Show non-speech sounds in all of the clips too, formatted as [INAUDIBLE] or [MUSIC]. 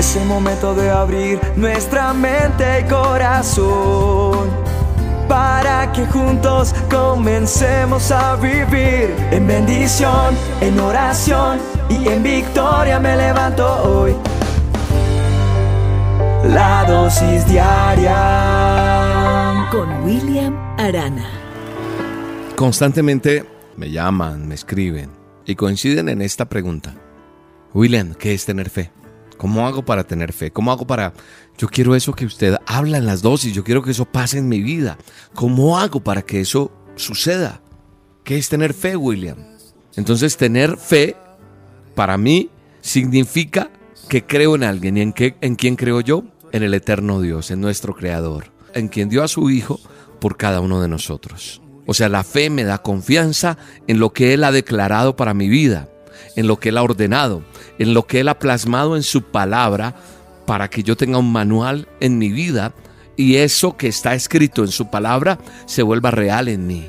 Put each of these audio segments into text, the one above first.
Es el momento de abrir nuestra mente y corazón para que juntos comencemos a vivir en bendición, en oración y en victoria me levanto hoy. La dosis diaria con William Arana. Constantemente me llaman, me escriben y coinciden en esta pregunta. William, ¿qué es tener fe? ¿Cómo hago para tener fe? ¿Cómo hago para... Yo quiero eso que usted habla en las dosis, yo quiero que eso pase en mi vida. ¿Cómo hago para que eso suceda? ¿Qué es tener fe, William? Entonces, tener fe, para mí, significa que creo en alguien. ¿Y en, qué, en quién creo yo? En el eterno Dios, en nuestro Creador, en quien dio a su Hijo por cada uno de nosotros. O sea, la fe me da confianza en lo que Él ha declarado para mi vida en lo que Él ha ordenado, en lo que Él ha plasmado en su palabra, para que yo tenga un manual en mi vida y eso que está escrito en su palabra se vuelva real en mí.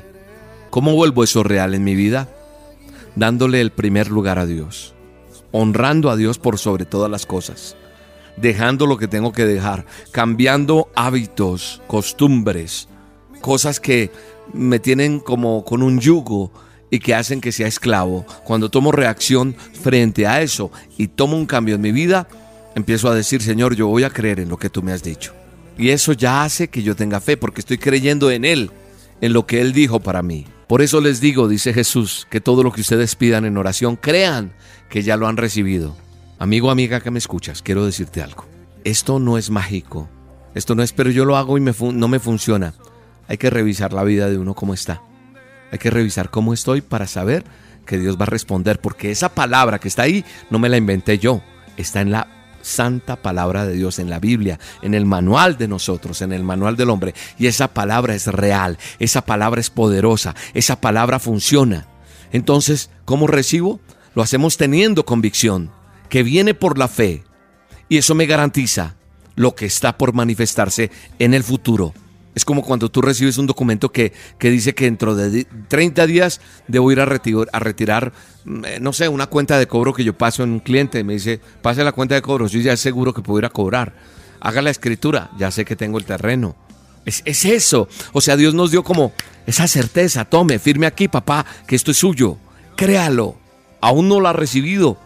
¿Cómo vuelvo eso real en mi vida? Dándole el primer lugar a Dios, honrando a Dios por sobre todas las cosas, dejando lo que tengo que dejar, cambiando hábitos, costumbres, cosas que me tienen como con un yugo y que hacen que sea esclavo. Cuando tomo reacción frente a eso y tomo un cambio en mi vida, empiezo a decir, Señor, yo voy a creer en lo que tú me has dicho. Y eso ya hace que yo tenga fe porque estoy creyendo en Él, en lo que Él dijo para mí. Por eso les digo, dice Jesús, que todo lo que ustedes pidan en oración, crean que ya lo han recibido. Amigo, amiga que me escuchas, quiero decirte algo. Esto no es mágico. Esto no es, pero yo lo hago y no me funciona. Hay que revisar la vida de uno como está. Hay que revisar cómo estoy para saber que Dios va a responder, porque esa palabra que está ahí no me la inventé yo, está en la santa palabra de Dios, en la Biblia, en el manual de nosotros, en el manual del hombre. Y esa palabra es real, esa palabra es poderosa, esa palabra funciona. Entonces, ¿cómo recibo? Lo hacemos teniendo convicción, que viene por la fe. Y eso me garantiza lo que está por manifestarse en el futuro. Es como cuando tú recibes un documento que, dice que dentro de 30 días debo ir a, a retirar, mm, eh, no sé, una cuenta de cobro que yo paso en un cliente. Me dice, pase la cuenta de cobro, yo ya seguro que puedo ir a cobrar. Haga la escritura, ya sé que tengo el terreno. Es, es eso. O sea, Dios nos dio como esa certeza. Tome, firme aquí, papá, que esto es suyo. Créalo. Aún no lo ha recibido,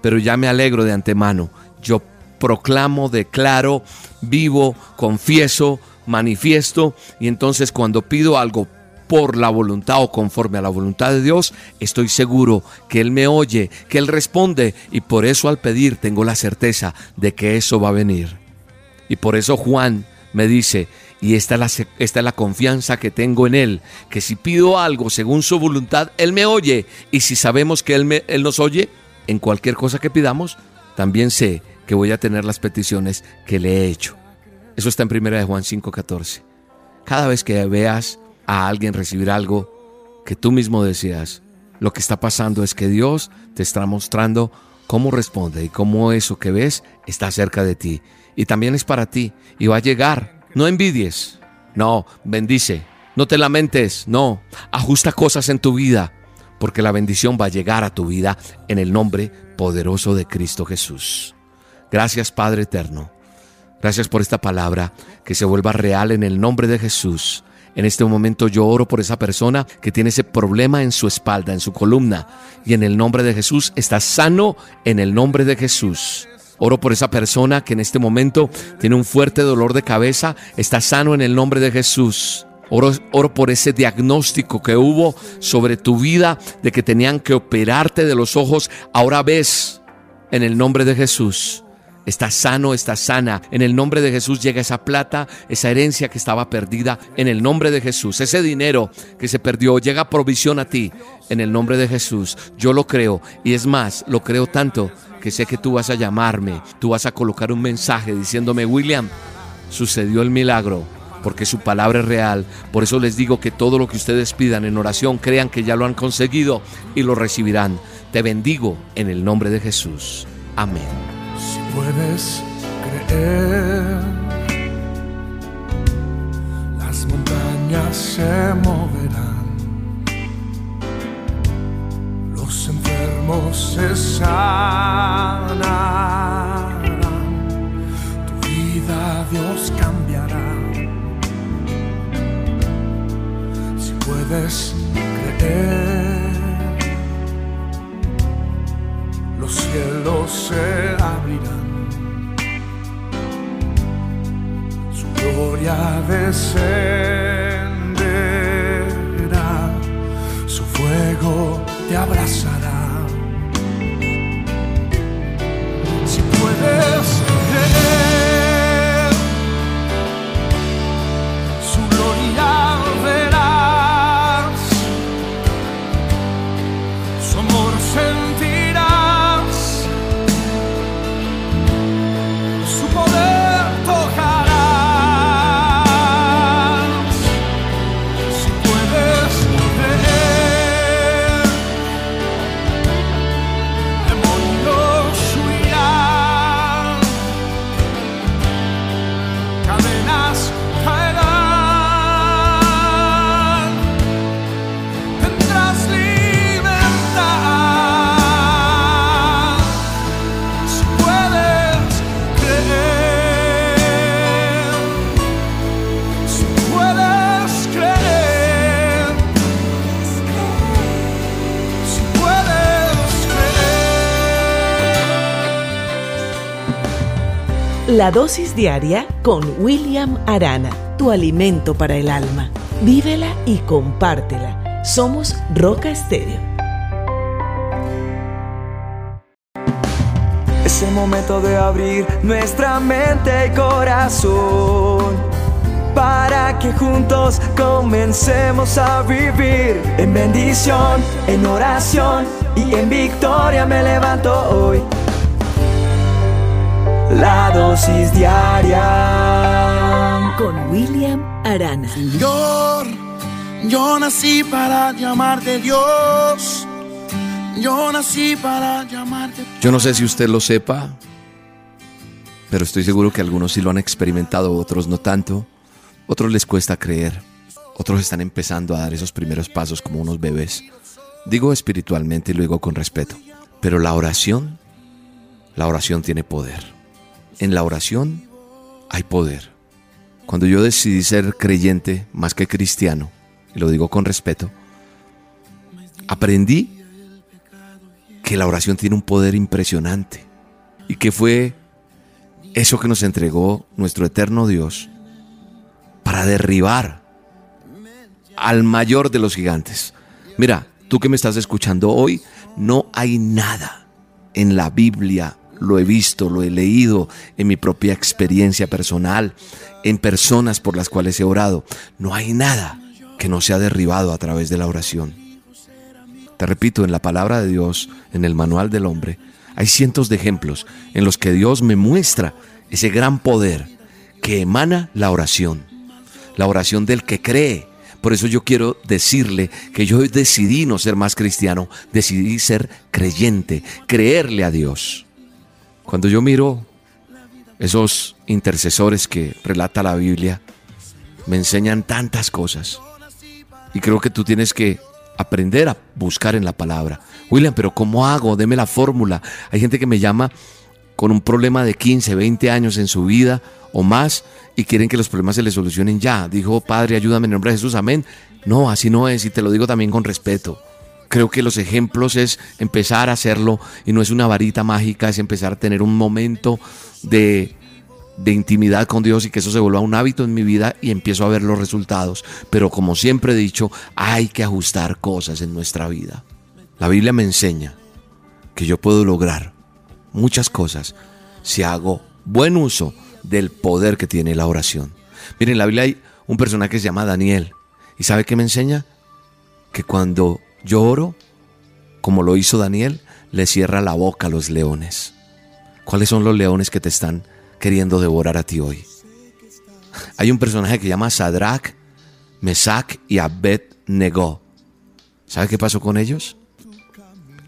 pero ya me alegro de antemano. Yo proclamo, declaro, vivo, confieso manifiesto y entonces cuando pido algo por la voluntad o conforme a la voluntad de Dios, estoy seguro que Él me oye, que Él responde y por eso al pedir tengo la certeza de que eso va a venir. Y por eso Juan me dice, y esta es la, esta es la confianza que tengo en Él, que si pido algo según su voluntad, Él me oye. Y si sabemos que Él, me, él nos oye, en cualquier cosa que pidamos, también sé que voy a tener las peticiones que le he hecho. Eso está en 1 de Juan 5:14. Cada vez que veas a alguien recibir algo que tú mismo deseas, lo que está pasando es que Dios te está mostrando cómo responde y cómo eso que ves está cerca de ti. Y también es para ti y va a llegar. No envidies, no, bendice, no te lamentes, no, ajusta cosas en tu vida, porque la bendición va a llegar a tu vida en el nombre poderoso de Cristo Jesús. Gracias Padre Eterno Gracias por esta palabra, que se vuelva real en el nombre de Jesús. En este momento yo oro por esa persona que tiene ese problema en su espalda, en su columna. Y en el nombre de Jesús está sano en el nombre de Jesús. Oro por esa persona que en este momento tiene un fuerte dolor de cabeza, está sano en el nombre de Jesús. Oro, oro, por ese diagnóstico que hubo sobre tu vida de que tenían que operarte de los ojos. Ahora ves en el nombre de Jesús. Está sano, está sana. En el nombre de Jesús llega esa plata, esa herencia que estaba perdida. En el nombre de Jesús, ese dinero que se perdió, llega provisión a ti. En el nombre de Jesús, yo lo creo. Y es más, lo creo tanto que sé que tú vas a llamarme, tú vas a colocar un mensaje diciéndome, William, sucedió el milagro porque su palabra es real. Por eso les digo que todo lo que ustedes pidan en oración, crean que ya lo han conseguido y lo recibirán. Te bendigo en el nombre de Jesús. Amén si puedes creer. Las montañas se moverán, los enfermos se sanarán, tu vida Dios cambiará. Si puedes creer. Los cielos se abrirán, su gloria descenderá, su fuego te abrazará. Si puedes La dosis diaria con William Arana, tu alimento para el alma. Vívela y compártela. Somos Roca Estéreo. Es el momento de abrir nuestra mente y corazón para que juntos comencemos a vivir en bendición, en oración y en victoria me levanto hoy. La dosis diaria Con William Arana. Señor, yo nací para llamarte Dios. Yo nací para llamarte. Yo no sé si usted lo sepa, pero estoy seguro que algunos sí lo han experimentado, otros no tanto. Otros les cuesta creer. Otros están empezando a dar esos primeros pasos como unos bebés. Digo espiritualmente y lo digo con respeto. Pero la oración, la oración tiene poder. En la oración hay poder. Cuando yo decidí ser creyente más que cristiano, y lo digo con respeto, aprendí que la oración tiene un poder impresionante y que fue eso que nos entregó nuestro eterno Dios para derribar al mayor de los gigantes. Mira, tú que me estás escuchando hoy, no hay nada en la Biblia, lo he visto, lo he leído en mi propia experiencia personal, en personas por las cuales he orado, no hay nada que no sea derribado a través de la oración. Te repito, en la palabra de Dios, en el manual del hombre, hay cientos de ejemplos en los que Dios me muestra ese gran poder que emana la oración, la oración del que cree. Por eso yo quiero decirle que yo decidí no ser más cristiano, decidí ser creyente, creerle a Dios. Cuando yo miro esos intercesores que relata la Biblia, me enseñan tantas cosas. Y creo que tú tienes que aprender a buscar en la palabra. William, pero ¿cómo hago? Deme la fórmula. Hay gente que me llama con un problema de 15, 20 años en su vida o más y quieren que los problemas se les solucionen ya. Dijo, Padre, ayúdame en nombre de Jesús, amén. No, así no es y te lo digo también con respeto. Creo que los ejemplos es empezar a hacerlo y no es una varita mágica, es empezar a tener un momento de, de intimidad con Dios y que eso se vuelva un hábito en mi vida y empiezo a ver los resultados. Pero como siempre he dicho, hay que ajustar cosas en nuestra vida. La Biblia me enseña que yo puedo lograr muchas cosas si hago buen uso del poder que tiene la oración. Miren, en la Biblia hay un personaje que se llama Daniel. ¿Y sabe qué me enseña? Que cuando yo oro, como lo hizo Daniel, le cierra la boca a los leones. ¿Cuáles son los leones que te están queriendo devorar a ti hoy? [LAUGHS] Hay un personaje que llama Sadrach, Mesach y Abed-Nego. ¿Sabe qué pasó con ellos?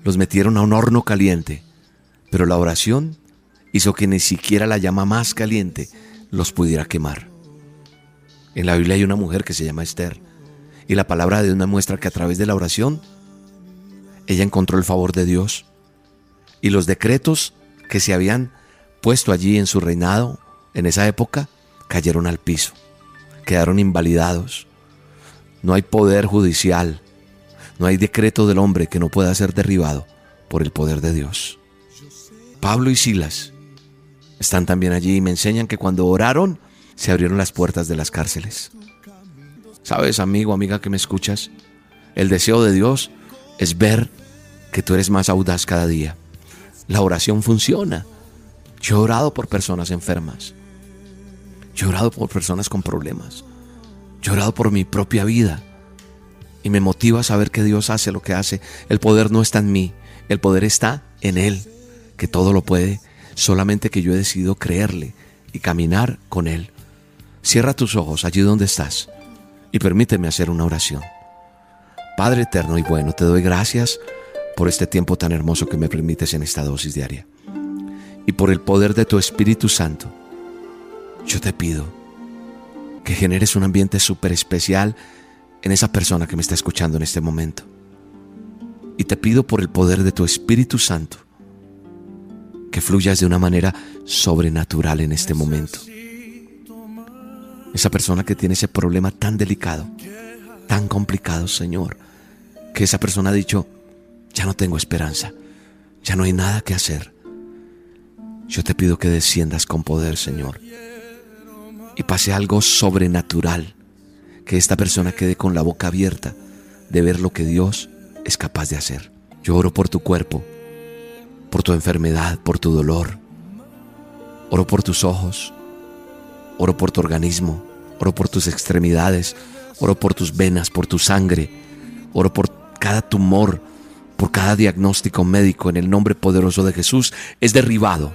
Los metieron a un horno caliente, pero la oración hizo que ni siquiera la llama más caliente los pudiera quemar. En la Biblia hay una mujer que se llama Esther, y la palabra de Dios me muestra que a través de la oración, ella encontró el favor de Dios, y los decretos que se habían puesto allí en su reinado en esa época cayeron al piso, quedaron invalidados. No hay poder judicial, no hay decreto del hombre que no pueda ser derribado por el poder de Dios. Pablo y Silas están también allí y me enseñan que cuando oraron se abrieron las puertas de las cárceles. ¿Sabes, amigo, amiga que me escuchas? El deseo de Dios es ver que tú eres más audaz cada día. La oración funciona. Yo he orado por personas enfermas. Yo he orado por personas con problemas. Yo he orado por mi propia vida. Y me motiva a saber que Dios hace lo que hace. El poder no está en mí. El poder está en Él, que todo lo puede. Solamente que yo he decidido creerle y caminar con Él. Cierra tus ojos allí donde estás y permíteme hacer una oración. Padre eterno y bueno, te doy gracias por este tiempo tan hermoso que me permites en esta dosis diaria. Y por el poder de tu Espíritu Santo, yo te pido que generes un ambiente súper especial en esa persona que me está escuchando en este momento. Y te pido por el poder de tu Espíritu Santo que fluyas de una manera sobrenatural en este momento. Esa persona que tiene ese problema tan delicado, tan complicado, Señor, que esa persona ha dicho, ya no tengo esperanza, ya no hay nada que hacer. Yo te pido que desciendas con poder, Señor, y pase algo sobrenatural, que esta persona quede con la boca abierta de ver lo que Dios es capaz de hacer. Yo oro por tu cuerpo, por tu enfermedad, por tu dolor. Oro por tus ojos, oro por tu organismo, oro por tus extremidades, oro por tus venas, por tu sangre, oro por cada tumor, por cada diagnóstico médico en el nombre poderoso de Jesús, es derribado.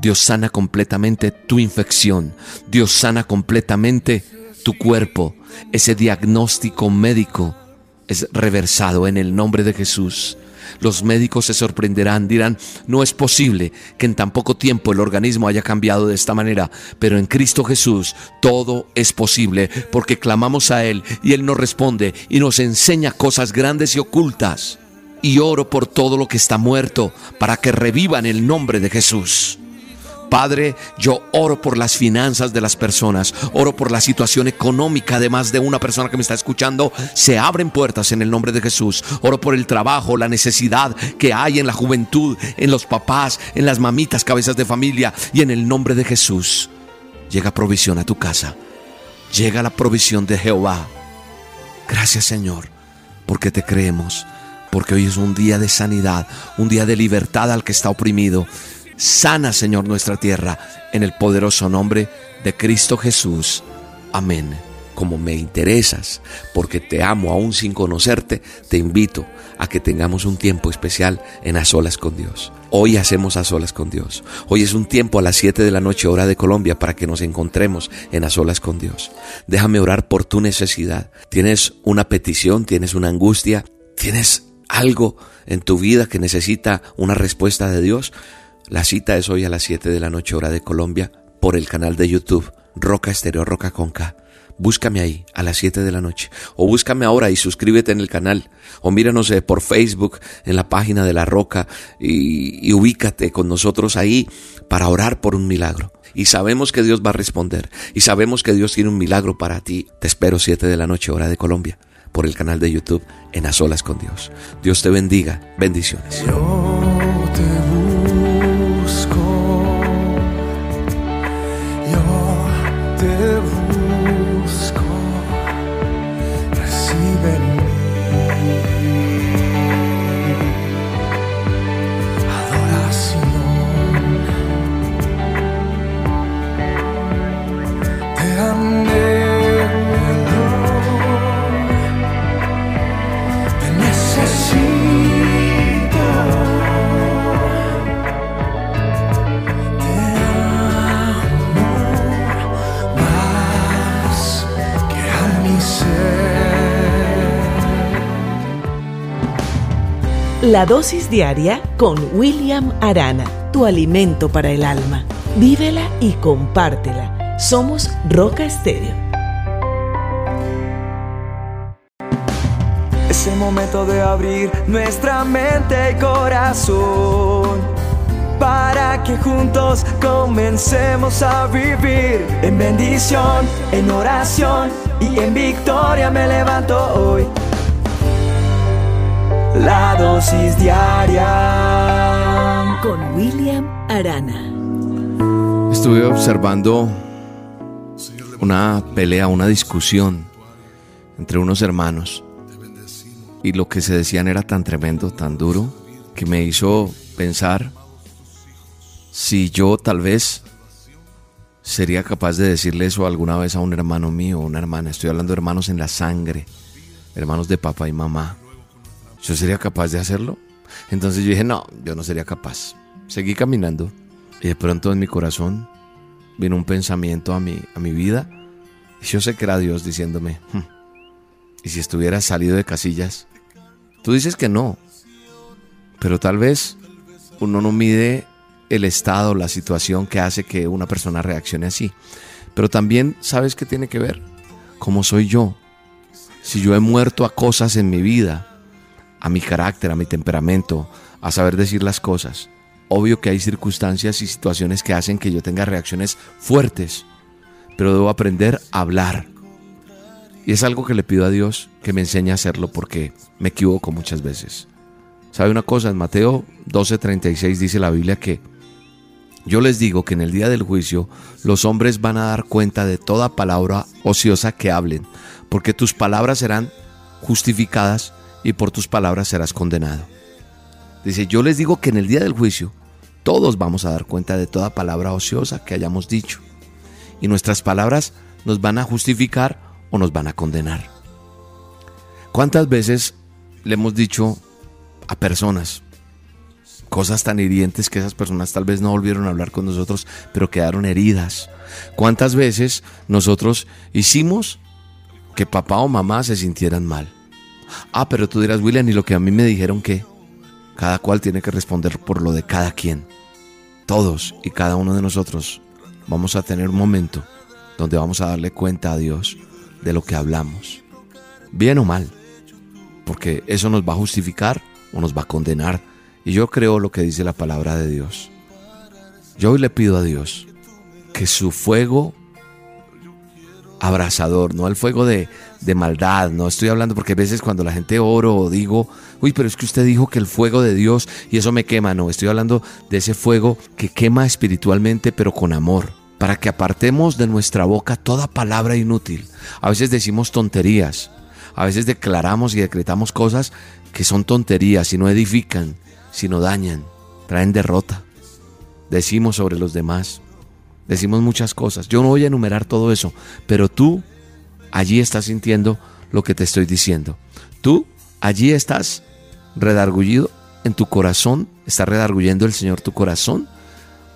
Dios sana completamente tu infección, Dios sana completamente tu cuerpo. Ese diagnóstico médico es reversado en el nombre de Jesús. Los médicos se sorprenderán, dirán, no es posible que en tan poco tiempo el organismo haya cambiado de esta manera, pero en Cristo Jesús todo es posible porque clamamos a Él y Él nos responde y nos enseña cosas grandes y ocultas. Y oro por todo lo que está muerto para que reviva en el nombre de Jesús. Padre, yo oro por las finanzas de las personas, oro por la situación económica de más de una persona que me está escuchando. Se abren puertas en el nombre de Jesús. Oro por el trabajo, la necesidad que hay en la juventud, en los papás, en las mamitas, cabezas de familia y en el nombre de Jesús. Llega provisión a tu casa. Llega la provisión de Jehová. Gracias Señor, porque te creemos, porque hoy es un día de sanidad, un día de libertad al que está oprimido. Sana, Señor, nuestra tierra, en el poderoso nombre de Cristo Jesús. Amén. Como me interesas, porque te amo aún sin conocerte, te invito a que tengamos un tiempo especial en a solas con Dios. Hoy hacemos a solas con Dios. Hoy es un tiempo a las 7 de la noche hora de Colombia para que nos encontremos en a solas con Dios. Déjame orar por tu necesidad. Tienes una petición, tienes una angustia, tienes algo en tu vida que necesita una respuesta de Dios. La cita es hoy a las 7 de la noche hora de Colombia por el canal de YouTube Roca Estéreo Roca Conca. Búscame ahí a las 7 de la noche o búscame ahora y suscríbete en el canal o míranos por Facebook en la página de La Roca y, y ubícate con nosotros ahí para orar por un milagro. Y sabemos que Dios va a responder y sabemos que Dios tiene un milagro para ti. Te espero 7 de la noche hora de Colombia por el canal de YouTube en A Solas con Dios. Dios te bendiga. Bendiciones. La dosis diaria con William Arana, tu alimento para el alma. Vívela y compártela. Somos Roca Estéreo. Es el momento de abrir nuestra mente y corazón para que juntos comencemos a vivir en bendición, en oración y en victoria me levanto hoy. La dosis diaria con William Arana. Estuve observando una pelea, una discusión entre unos hermanos y lo que se decían era tan tremendo, tan duro, que me hizo pensar si yo tal vez sería capaz de decirle eso alguna vez a un hermano mío o una hermana. Estoy hablando de hermanos en la sangre, hermanos de papá y mamá. ¿Yo sería capaz de hacerlo? Entonces yo dije, no, yo no sería capaz. Seguí caminando y de pronto en mi corazón vino un pensamiento a mi, a mi vida. Y yo sé que era Dios diciéndome, "Hmm, ¿y si estuvieras salido de casillas? Tú dices que no, pero tal vez uno no mide el estado, la situación que hace que una persona reaccione así. Pero también, ¿sabes qué tiene que ver? ¿Cómo soy yo? Si yo he muerto a cosas en mi vida, a mi carácter, a mi temperamento, a saber decir las cosas. Obvio que hay circunstancias y situaciones que hacen que yo tenga reacciones fuertes, pero debo aprender a hablar. Y es algo que le pido a Dios que me enseñe a hacerlo porque me equivoco muchas veces. ¿Sabe una cosa? En Mateo 12:36 dice la Biblia que yo les digo que en el día del juicio los hombres van a dar cuenta de toda palabra ociosa que hablen, porque tus palabras serán justificadas y por tus palabras serás condenado. Dice, yo les digo que en el día del juicio todos vamos a dar cuenta de toda palabra ociosa que hayamos dicho. Y nuestras palabras nos van a justificar o nos van a condenar. ¿Cuántas veces le hemos dicho a personas cosas tan hirientes que esas personas tal vez no volvieron a hablar con nosotros, pero quedaron heridas? ¿Cuántas veces nosotros hicimos que papá o mamá se sintieran mal? Ah, pero tú dirás, William, y lo que a mí me dijeron que cada cual tiene que responder por lo de cada quien. Todos y cada uno de nosotros vamos a tener un momento donde vamos a darle cuenta a Dios de lo que hablamos, bien o mal, porque eso nos va a justificar o nos va a condenar. Y yo creo lo que dice la palabra de Dios. Yo hoy le pido a Dios que su fuego abrasador, no el fuego de, de maldad, no estoy hablando porque a veces cuando la gente oro o digo, uy, pero es que usted dijo que el fuego de Dios y eso me quema, no, estoy hablando de ese fuego que quema espiritualmente pero con amor, para que apartemos de nuestra boca toda palabra inútil. A veces decimos tonterías, a veces declaramos y decretamos cosas que son tonterías y no edifican, sino dañan, traen derrota. Decimos sobre los demás, decimos muchas cosas. Yo no voy a enumerar todo eso, pero tú allí estás sintiendo lo que te estoy diciendo. Tú allí estás redargullido en tu corazón, está redarguyendo el Señor tu corazón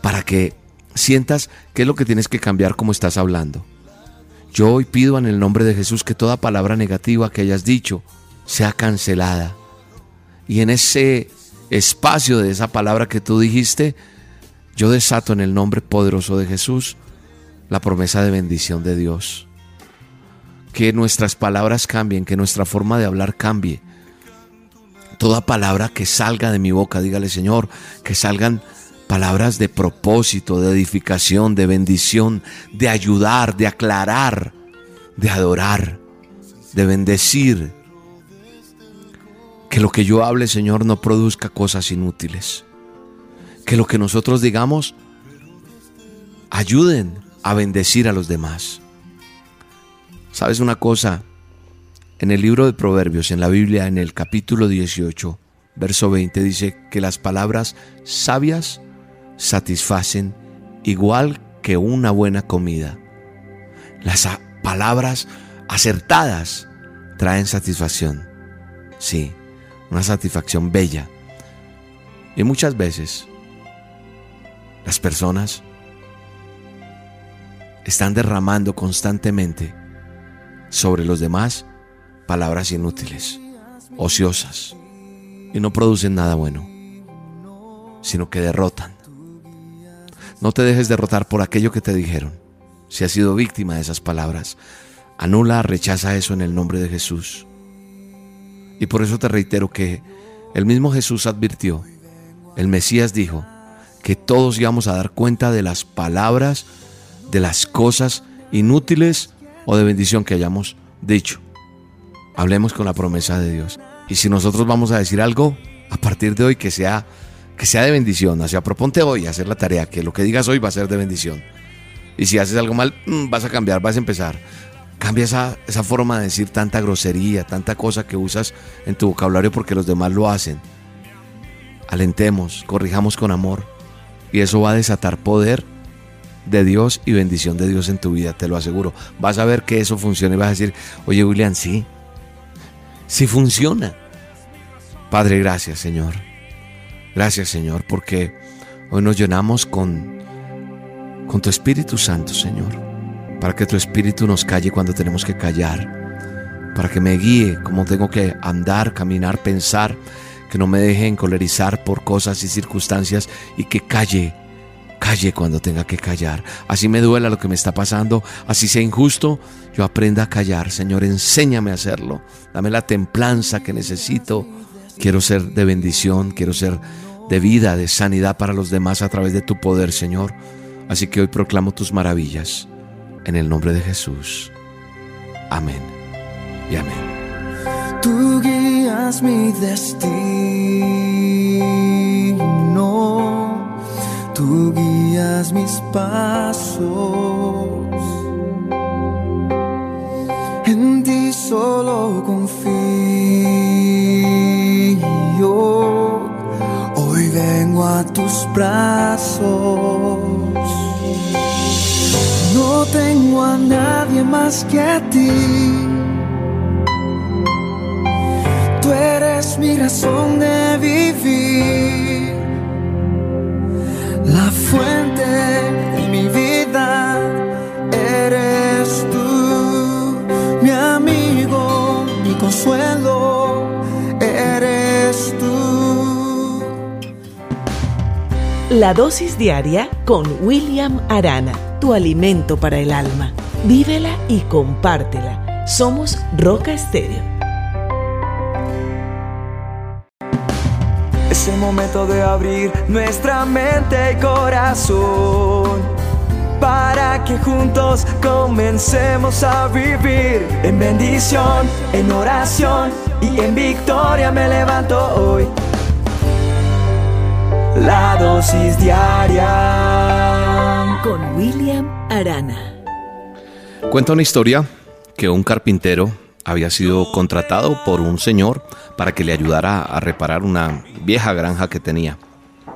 para que sientas qué es lo que tienes que cambiar como estás hablando. Yo hoy pido en el nombre de Jesús que toda palabra negativa que hayas dicho sea cancelada. Y en ese espacio de esa palabra que tú dijiste, yo desato en el nombre poderoso de Jesús la promesa de bendición de Dios. Que nuestras palabras cambien, que nuestra forma de hablar cambie. Toda palabra que salga de mi boca, dígale Señor, que salgan palabras de propósito, de edificación, de bendición, de ayudar, de aclarar, de adorar, de bendecir. Que lo que yo hable, Señor, no produzca cosas inútiles. Que lo que nosotros digamos ayuden a bendecir a los demás. ¿Sabes una cosa? En el libro de Proverbios, en la Biblia, en el capítulo 18, verso 20, dice que las palabras sabias satisfacen igual que una buena comida. Las palabras acertadas traen satisfacción. Sí, una satisfacción bella. Y muchas veces las personas están derramando constantemente sobre los demás palabras inútiles, ociosas, y no producen nada bueno, sino que derrotan. No te dejes derrotar por aquello que te dijeron. Si has sido víctima de esas palabras, anula, rechaza eso en el nombre de Jesús. Y por eso te reitero que el mismo Jesús advirtió, el Mesías dijo, que todos íbamos a dar cuenta de las palabras, de las cosas inútiles o de bendición que hayamos dicho. Hablemos con la promesa de Dios. Y si nosotros vamos a decir algo, a partir de hoy que sea, que sea de bendición. O sea, proponte hoy hacer la tarea, que lo que digas hoy va a ser de bendición. Y si haces algo mal, mm, vas a cambiar, vas a empezar. Cambia esa, esa forma de decir tanta grosería, tanta cosa que usas en tu vocabulario porque los demás lo hacen. Alentemos, corrijamos con amor. Y eso va a desatar poder de Dios y bendición de Dios en tu vida, te lo aseguro. Vas a ver que eso funciona y vas a decir, oye William, sí, sí funciona. Padre, gracias Señor. Gracias Señor, porque hoy nos llenamos con, con tu Espíritu Santo, Señor. Para que tu Espíritu nos calle cuando tenemos que callar. Para que me guíe cómo tengo que andar, caminar, pensar. Que no me deje encolerizar por cosas y circunstancias y que calle calle cuando tenga que callar. Así me duela lo que me está pasando, así sea injusto, yo aprenda a callar. Señor, enséñame a hacerlo. Dame la templanza que necesito. Quiero ser de bendición, quiero ser de vida, de sanidad para los demás a través de tu poder, Señor. Así que hoy proclamo tus maravillas. En el nombre de Jesús. Amén. Y amén. Tú guías mi destino, tú guías mis pasos. En ti solo confío. Hoy vengo a tus brazos. No tengo a nadie más que a ti. Tú eres mi razón de vivir, la fuente de mi vida. Eres tú, mi amigo, mi consuelo. Eres tú. La dosis diaria con William Arana, tu alimento para el alma. Vívela y compártela. Somos Roca Estéreo. Es el momento de abrir nuestra mente y corazón para que juntos comencemos a vivir en bendición, en oración y en victoria me levanto hoy. La dosis diaria Con William Arana. Cuenta una historia que un carpintero había sido contratado por un señor para que le ayudara a reparar una vieja granja que tenía.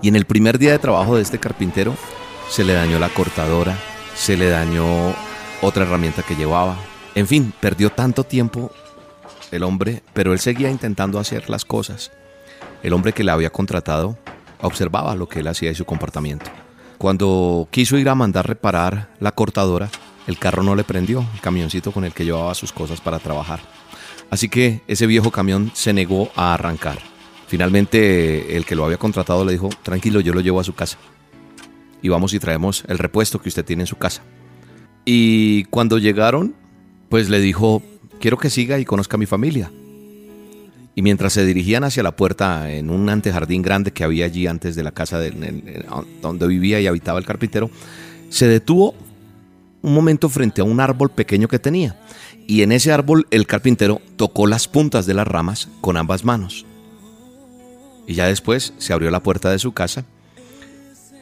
Y en el primer día de trabajo de este carpintero se le dañó la cortadora, se le dañó otra herramienta que llevaba. En fin, perdió tanto tiempo el hombre, pero él seguía intentando hacer las cosas. El hombre que le había contratado observaba lo que él hacía y su comportamiento. Cuando quiso ir a mandar reparar la cortadora, el carro no le prendió, el camioncito con el que llevaba sus cosas para trabajar. Así que ese viejo camión se negó a arrancar. Finalmente el que lo había contratado le dijo, tranquilo, yo lo llevo a su casa. Y vamos y traemos el repuesto que usted tiene en su casa. Y cuando llegaron, pues le dijo, quiero que siga y conozca a mi familia. Y mientras se dirigían hacia la puerta en un antejardín grande que había allí antes de la casa donde vivía y habitaba el carpintero, se detuvo un momento frente a un árbol pequeño que tenía. Y en ese árbol el carpintero tocó las puntas de las ramas con ambas manos. Y ya después se abrió la puerta de su casa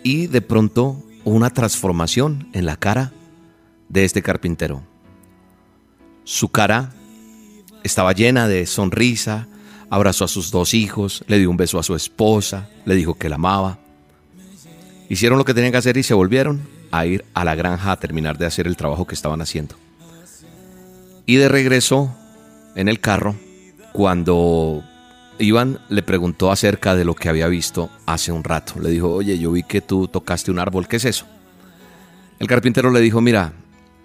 y de pronto una transformación en la cara de este carpintero. Su cara estaba llena de sonrisa, abrazó a sus dos hijos, le dio un beso a su esposa, le dijo que la amaba. Hicieron lo que tenían que hacer y se volvieron a ir a la granja a terminar de hacer el trabajo que estaban haciendo. Y de regreso en el carro, cuando Iván le preguntó acerca de lo que había visto hace un rato. Le dijo, oye, yo vi que tú tocaste un árbol, ¿qué es eso? El carpintero le dijo, mira,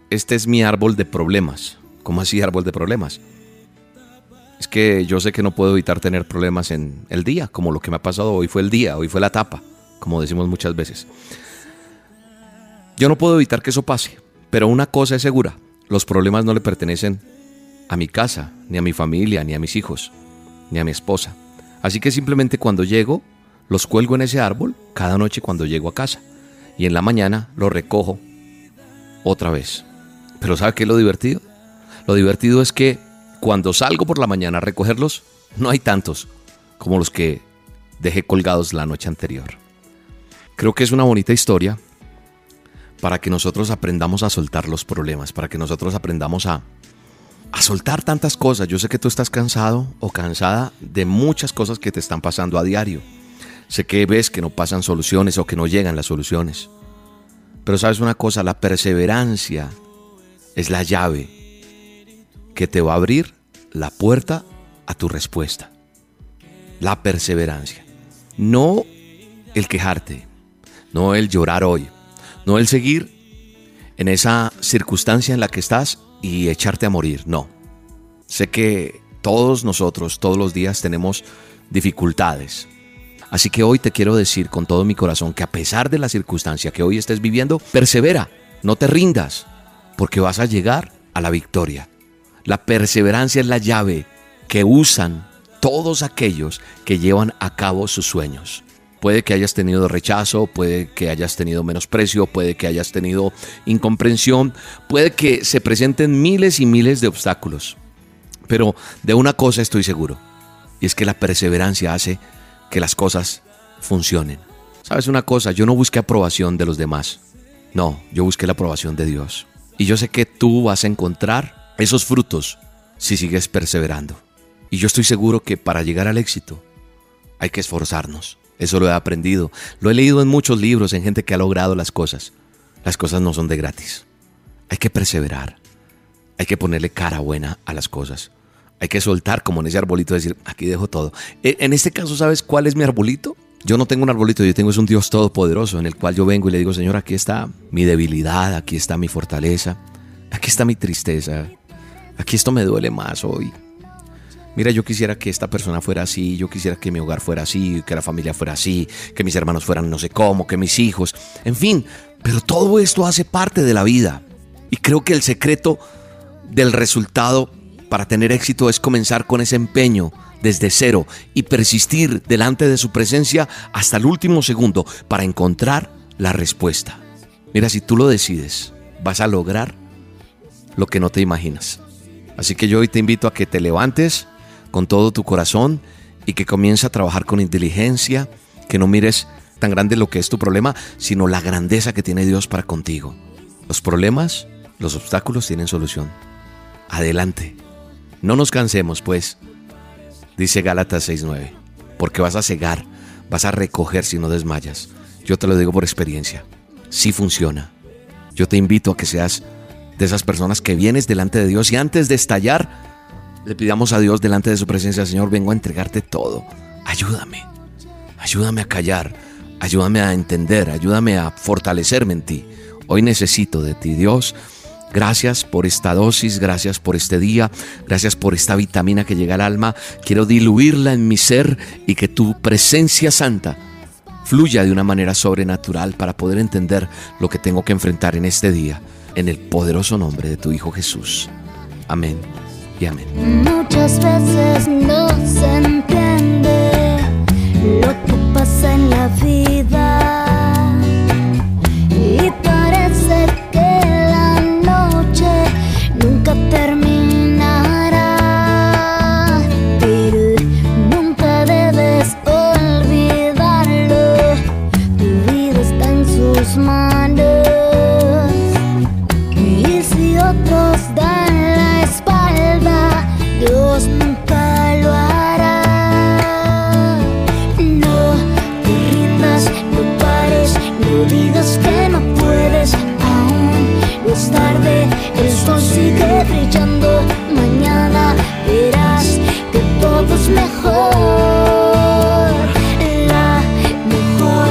este es mi árbol de problemas. ¿Cómo así árbol de problemas? Es que yo sé que no puedo evitar tener problemas en el día, como lo que me ha pasado hoy fue el día, hoy fue la tapa, como decimos muchas veces. Yo no puedo evitar que eso pase, pero una cosa es segura, los problemas no le pertenecen a mi casa, ni a mi familia, ni a mis hijos, ni a mi esposa. Así que simplemente cuando llego, los cuelgo en ese árbol cada noche cuando llego a casa. Y en la mañana los recojo otra vez. Pero ¿sabe qué es lo divertido? Lo divertido es que cuando salgo por la mañana a recogerlos, no hay tantos como los que dejé colgados la noche anterior. Creo que es una bonita historia para que nosotros aprendamos a soltar los problemas, para que nosotros aprendamos a, a soltar tantas cosas. Yo sé que tú estás cansado o cansada de muchas cosas que te están pasando a diario. Sé que ves que no pasan soluciones o que no llegan las soluciones. Pero sabes una cosa, la perseverancia es la llave que te va a abrir la puerta a tu respuesta. La perseverancia. No el quejarte, no el llorar hoy, no el seguir en esa circunstancia en la que estás y echarte a morir, no. Sé que todos nosotros, todos los días tenemos dificultades. Así que hoy te quiero decir con todo mi corazón que a pesar de la circunstancia que hoy estés viviendo, persevera, no te rindas, porque vas a llegar a la victoria. La perseverancia es la llave que usan todos aquellos que llevan a cabo sus sueños. Puede que hayas tenido rechazo, puede que hayas tenido menosprecio, puede que hayas tenido incomprensión, puede que se presenten miles y miles de obstáculos. Pero de una cosa estoy seguro, y es que la perseverancia hace que las cosas funcionen. ¿Sabes una cosa? Yo no busqué aprobación de los demás. No, yo busqué la aprobación de Dios. Y yo sé que tú vas a encontrar esos frutos si sigues perseverando. Y yo estoy seguro que para llegar al éxito hay que esforzarnos. Eso lo he aprendido. Lo he leído en muchos libros, en gente que ha logrado las cosas. Las cosas no son de gratis. Hay que perseverar. Hay que ponerle cara buena a las cosas. Hay que soltar como en ese arbolito, decir, aquí dejo todo. E, en este caso, ¿sabes cuál es mi arbolito? Yo no tengo un arbolito, yo tengo es un Dios todopoderoso en el cual yo vengo y le digo, Señor, aquí está mi debilidad, aquí está mi fortaleza, aquí está mi tristeza, aquí esto me duele más hoy. Mira, yo quisiera que esta persona fuera así, yo quisiera que mi hogar fuera así, que la familia fuera así, que mis hermanos fueran no sé cómo, que mis hijos, en fin, pero todo esto hace parte de la vida. Y creo que el secreto del resultado para tener éxito es comenzar con ese empeño desde cero y persistir delante de su presencia hasta el último segundo para encontrar la respuesta. Mira, si tú lo decides, vas a lograr lo que no te imaginas. Así que yo hoy te invito a que te levantes con todo tu corazón y que comiences a trabajar con inteligencia, que no mires tan grande lo que es tu problema, sino la grandeza que tiene Dios para contigo. Los problemas, los obstáculos tienen solución. Adelante. No nos cansemos, pues, dice Gálatas 6:9, porque vas a cegar, vas a recoger si no desmayas. Yo te lo digo por experiencia. Sí funciona. Yo te invito a que seas de esas personas que vienes delante de Dios y antes de estallar, le pidamos a Dios delante de su presencia, Señor, vengo a entregarte todo. Ayúdame. Ayúdame a callar. Ayúdame a entender. Ayúdame a fortalecerme en ti. Hoy necesito de ti, Dios. Gracias por esta dosis, gracias por este día, gracias por esta vitamina que llega al alma. Quiero diluirla en mi ser y que tu presencia santa fluya de una manera sobrenatural para poder entender lo que tengo que enfrentar en este día, en el poderoso nombre de tu Hijo Jesús. Amén Muchas veces no se entiende lo que pasa en la vida y parece que la noche nunca terminará, pero nunca debes olvidarlo. Tu vida está en sus manos. Digas que no puedes aún. No es tarde, sol sigue brillando. Mañana verás que todo es mejor. La mejor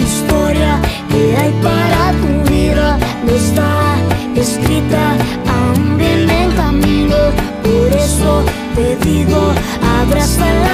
historia que hay para tu vida no está escrita, aún viene en camino. Por eso te digo, abraza la